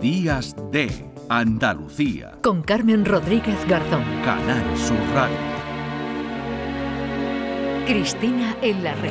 Días de Andalucía. Con Carmen Rodríguez Garzón. Canal Sur Radio. Cristina en la red.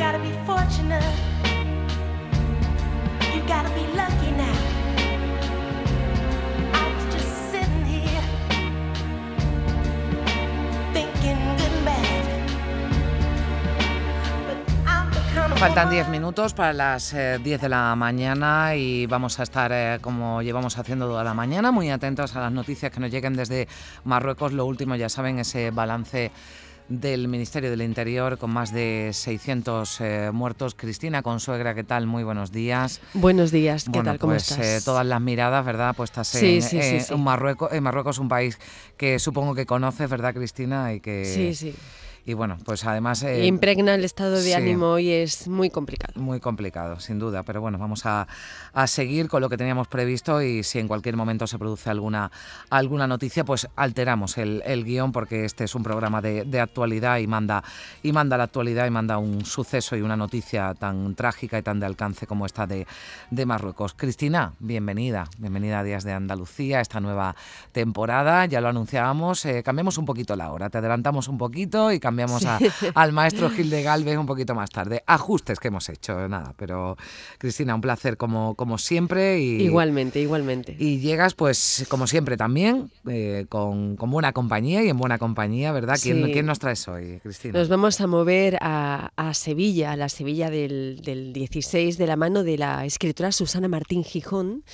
Faltan 10 minutos para las 10 eh, de la mañana y vamos a estar, eh, como llevamos haciendo toda la mañana, muy atentos a las noticias que nos lleguen desde Marruecos. Lo último, ya saben, ese balance del Ministerio del Interior con más de 600 eh, muertos. Cristina Consuegra, ¿qué tal? Muy buenos días. Buenos días, ¿qué tal? ¿Cómo pues, estás? todas las miradas, ¿verdad? Puestas en, Marruecos. En Marruecos, un país que supongo que conoces, ¿verdad, Cristina? Y que, sí, sí y bueno, pues además... Eh, impregna el estado de ánimo y es muy complicado. Muy complicado, sin duda, pero bueno, vamos a, seguir con lo que teníamos previsto y si en cualquier momento se produce alguna, alguna noticia, pues alteramos el, guion porque este es un programa de, actualidad y manda, y manda la actualidad y manda un suceso y una noticia tan trágica y tan de alcance como esta de, de Marruecos. Cristina, bienvenida, bienvenida a Días de Andalucía, esta nueva temporada, ya lo anunciábamos, eh, cambiamos un poquito la hora, te adelantamos un poquito y cambiamos cambiamos al maestro Gil de Galvez un poquito más tarde. Ajustes que hemos hecho, nada, pero Cristina, un placer como, como siempre. Y, igualmente, igualmente. Y llegas, pues, como siempre también, eh, con, buena compañía y en buena compañía, ¿verdad? ¿Quién, ¿Quién, nos traes hoy, Cristina? Nos vamos a mover a, Sevilla, a la Sevilla del, del 16, de la mano de la escritora Susana Martín Gijón,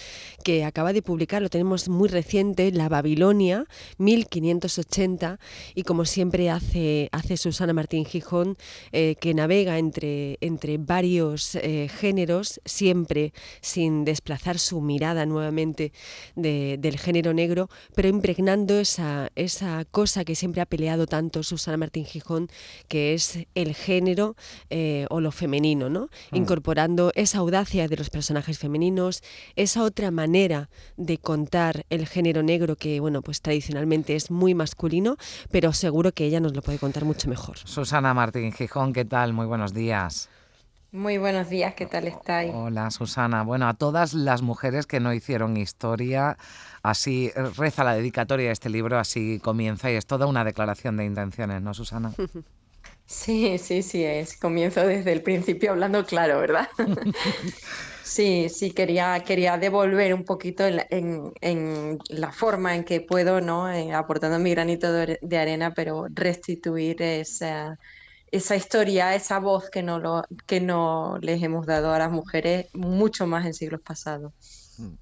que acaba de publicar, lo tenemos muy reciente, La Babilonia, 1580, y como siempre hace, hace Susana Martín Gijón, eh, que navega entre, entre varios eh, géneros, siempre sin desplazar su mirada nuevamente del género negro, pero impregnando esa, esa cosa que siempre ha peleado tanto Susana Martín Gijón, que es el género eh, o lo femenino, ¿no? Mm. Incorporando esa audacia de los personajes femeninos, esa otra manera de contar el género negro que, bueno, pues tradicionalmente es muy masculino, pero seguro que ella nos lo puede contar mucho mejor. Susana Martín Gijón, ¿qué tal? Muy buenos días. Muy buenos días, ¿qué tal estáis? Hola Susana. Bueno, a todas las mujeres que no hicieron historia, así reza la dedicatoria de este libro, así comienza y es toda una declaración de intenciones, ¿no, Susana? Sí, sí, sí, es. Comienzo desde el principio hablando claro, ¿verdad? Sí, sí, quería, quería devolver un poquito en, la forma en que puedo, ¿no? Eh, aportando mi granito de, arena, pero restituir esa, esa historia, esa voz que no, lo, que no les hemos dado a las mujeres mucho más en siglos pasados. Mm.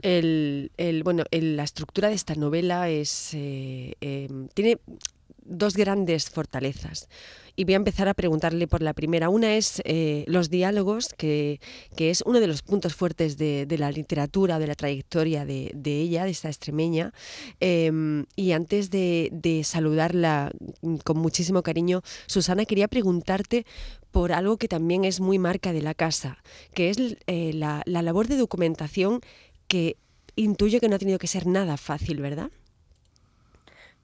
El, bueno, la estructura de esta novela es, eh, em, tiene dos grandes fortalezas y voy a empezar a preguntarle por la primera. Una es eh, los diálogos, que, es uno de los puntos fuertes de, la literatura, de la trayectoria de, ella, de esta extremeña. Em, y antes de, saludarla con muchísimo cariño, Susana, quería preguntarte por algo que también es muy marca de la casa, que es eh, la, la labor de documentación que intuyo que no ha tenido que ser nada fácil, ¿verdad?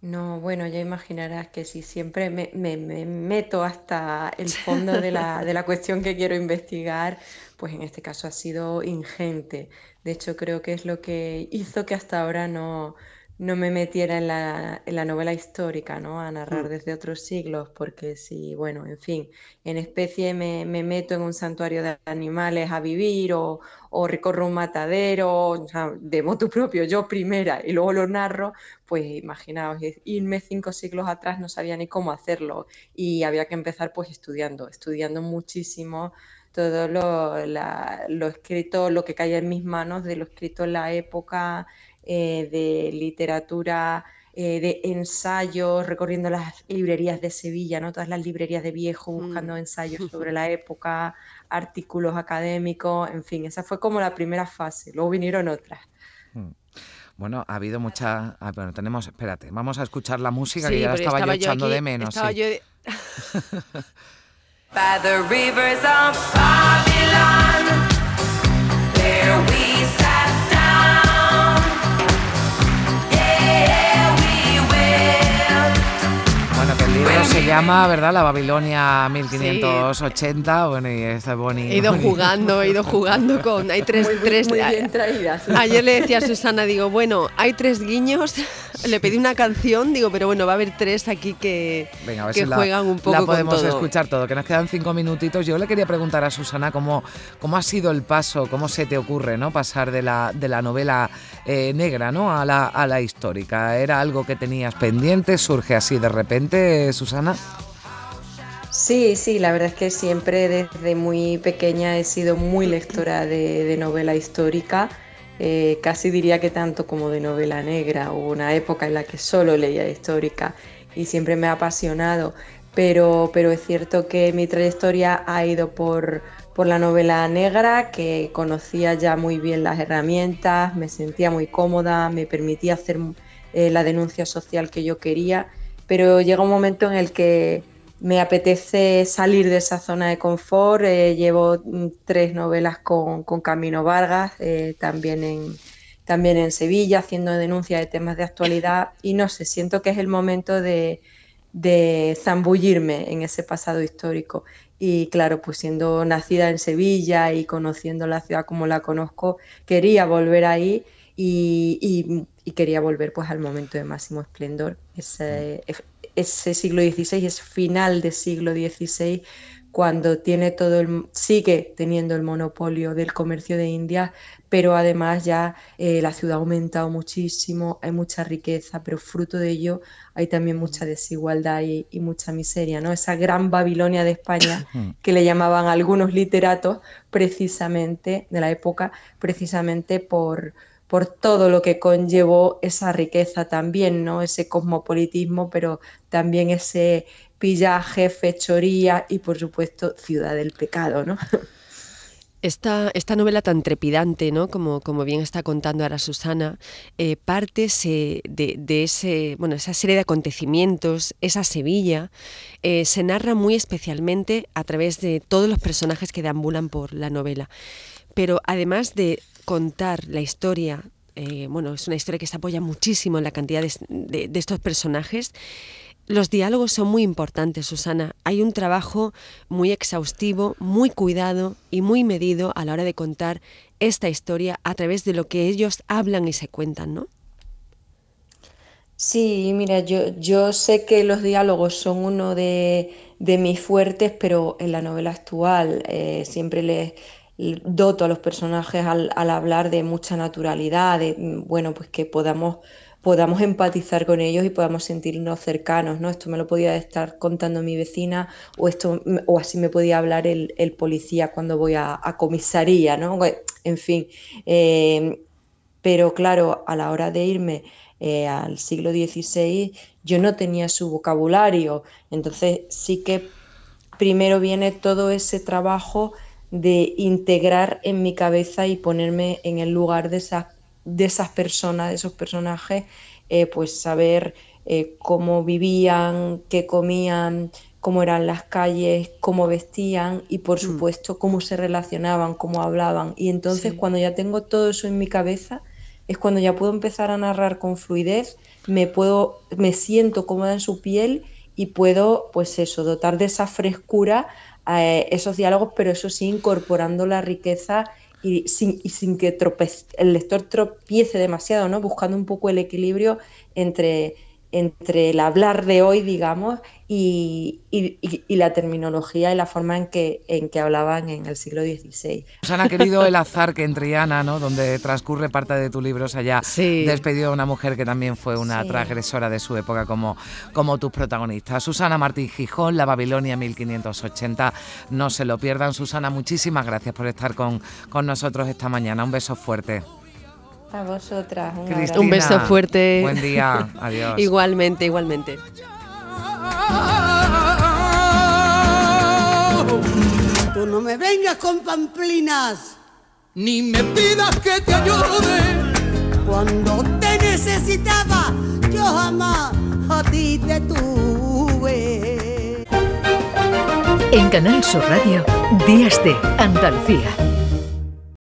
No, bueno, ya imaginarás que si siempre me, meto hasta el fondo de la, de la cuestión que quiero investigar, pues en este caso ha sido ingente. De hecho, creo que es lo que hizo que hasta ahora no, no me metiera en la, en la novela histórica, ¿no? A narrar mm. desde otros siglos, porque si, bueno, en fin, en especie me, me meto en un santuario de animales a vivir o, o recorro un matadero, o sea, de moto propio, yo primera, y luego lo narro, pues imaginaos, irme cinco siglos atrás no sabía ni cómo hacerlo y había que empezar pues estudiando, estudiando muchísimo todo lo, lo escrito, lo que caía en mis manos de lo escrito en la época, eh, de literatura, eh, de ensayos, recorriendo las librerías de Sevilla, ¿no? todas las librerías de viejo, mm. buscando ensayos sobre la época, artículos académicos, en fin, esa fue como la primera fase, luego vinieron otras. Mm. Bueno, ha habido mucha. Ah, bueno, tenemos. Espérate, vamos a escuchar la música que ya la estaba, yo echando de menos. Estaba yo By the rivers of Babylon, there we llama, ¿verdad? La Babilonia 1580. Bueno, y es bonito. He ido jugando, he ido jugando con. Hay tres. Muy, tres muy bien traídas. Ayer le decía a Susana, digo, bueno, hay tres guiños. Le pedí una canción, digo, pero bueno, va a haber tres aquí que, Venga, a ver que si la- juegan un poco la con podemos todo. escuchar todo, que nos quedan cinco minutitos. Yo le quería preguntar a Susana cómo, cómo ha sido el paso, cómo se te ocurre, ¿no? Pasar de la, de la novela eh, negra, ¿no? A la, a la histórica. ¿Era algo que tenías pendiente? ¿Surge así de repente, Susana? Sí, sí, la verdad es que siempre desde muy pequeña he sido muy lectora de, de novela histórica, eh, casi diría que tanto como de novela negra. Hubo una época en la que solo leía histórica y siempre me ha apasionado, pero, pero es cierto que mi trayectoria ha ido por, por la novela negra, que conocía ya muy bien las herramientas, me sentía muy cómoda, me permitía hacer eh, la denuncia social que yo quería, pero llega un momento en el que me apetece salir de esa zona de confort. eh, llevo mm, tres novelas con, con Camino Vargas, eh, también, en, también en Sevilla, haciendo denuncia de temas de actualidad. Y no sé, siento que es el momento de, de zambullirme en ese pasado histórico. Y claro, pues siendo nacida en Sevilla y conociendo la ciudad como la conozco, quería volver ahí y, y- y quería volver pues al momento de máximo esplendor. Ese, ese siglo XVI es final del siglo XVI cuando tiene todo el, sigue teniendo el monopolio del comercio de India, pero además ya eh, la ciudad ha aumentado muchísimo, hay mucha riqueza, pero fruto de ello hay también mucha desigualdad y, y mucha miseria, ¿no? Esa gran Babilonia de España que le llamaban algunos literatos precisamente de la época, precisamente por, por todo lo que conllevó esa riqueza también, ¿no? Ese cosmopolitismo, pero también ese pillaje, fechoría y por supuesto ciudad del pecado, ¿no? Esta, esta novela tan trepidante, ¿no? como, como bien está contando ahora Susana, eh, parte se- de, de ese, bueno, esa serie de acontecimientos, esa Sevilla, eh, se narra muy especialmente a través de todos los personajes que deambulan por la novela. Pero además de contar la historia, eh, bueno, es una historia que se apoya muchísimo en la cantidad de, estos personajes, los diálogos son muy importantes, Susana. Hay un trabajo muy exhaustivo, muy cuidado y muy medido a la hora de contar esta historia a través de lo que ellos hablan y se cuentan, ¿no? Sí, mira, yo, yo sé que los diálogos son uno de, mis fuertes, pero en la novela actual eh, siempre les doto a los personajes al, hablar de mucha naturalidad, mm, bueno, pues que podamos, podamos empatizar con ellos y podamos sentirnos cercanos, ¿no? Esto me lo podía estar contando mi vecina o, esto, m- o así me podía hablar el, policía cuando voy a, a comisaría, ¿no? En fin, eh, pero claro, a la hora de irme eh, al siglo XVI, yo no tenía su vocabulario. Entonces sí que primero viene todo ese trabajo de integrar en mi cabeza y ponerme en el lugar de esas, de esas personas, de esos personajes, eh, pues saber eh, cómo vivían, qué comían, cómo eran las calles, cómo vestían y por supuesto cómo se relacionaban, cómo hablaban. Y entonces Sí. cuando ya tengo todo eso en mi cabeza, es cuando ya puedo empezar a narrar con fluidez, me puedo, me siento cómoda en su piel y puedo, pues eso, dotar de esa frescura eh, esos diálogos, pero eso sí, incorporando la riqueza y sin, y sin que tropez- el lector tropiece demasiado, ¿no? Buscando un poco el equilibrio entre, entre el hablar de hoy, digamos, y, y- y- la terminología y la forma en que, en que hablaban en el siglo XVI. Susana ha querido el azar que en Triana, ¿no? donde transcurre parte de tu libro, se haya Sí. despedido a una mujer que también fue una Sí. transgresora de su época como, como tus protagonistas. Susana Martín Gijón, La Babilonia 1580. No se lo pierdan. Susana, muchísimas gracias por estar con, con nosotros esta mañana. Un beso fuerte. A vosotras, un Cristina. Un beso fuerte. Buen día. Adiós. Igualmente, igualmente. Tú no me vengas con pamplinas Ni me pidas que te ayude. cuando te necesitaba. Yo jamás a ti te tuve. En Canal Sur Radio, Días de Andalucía.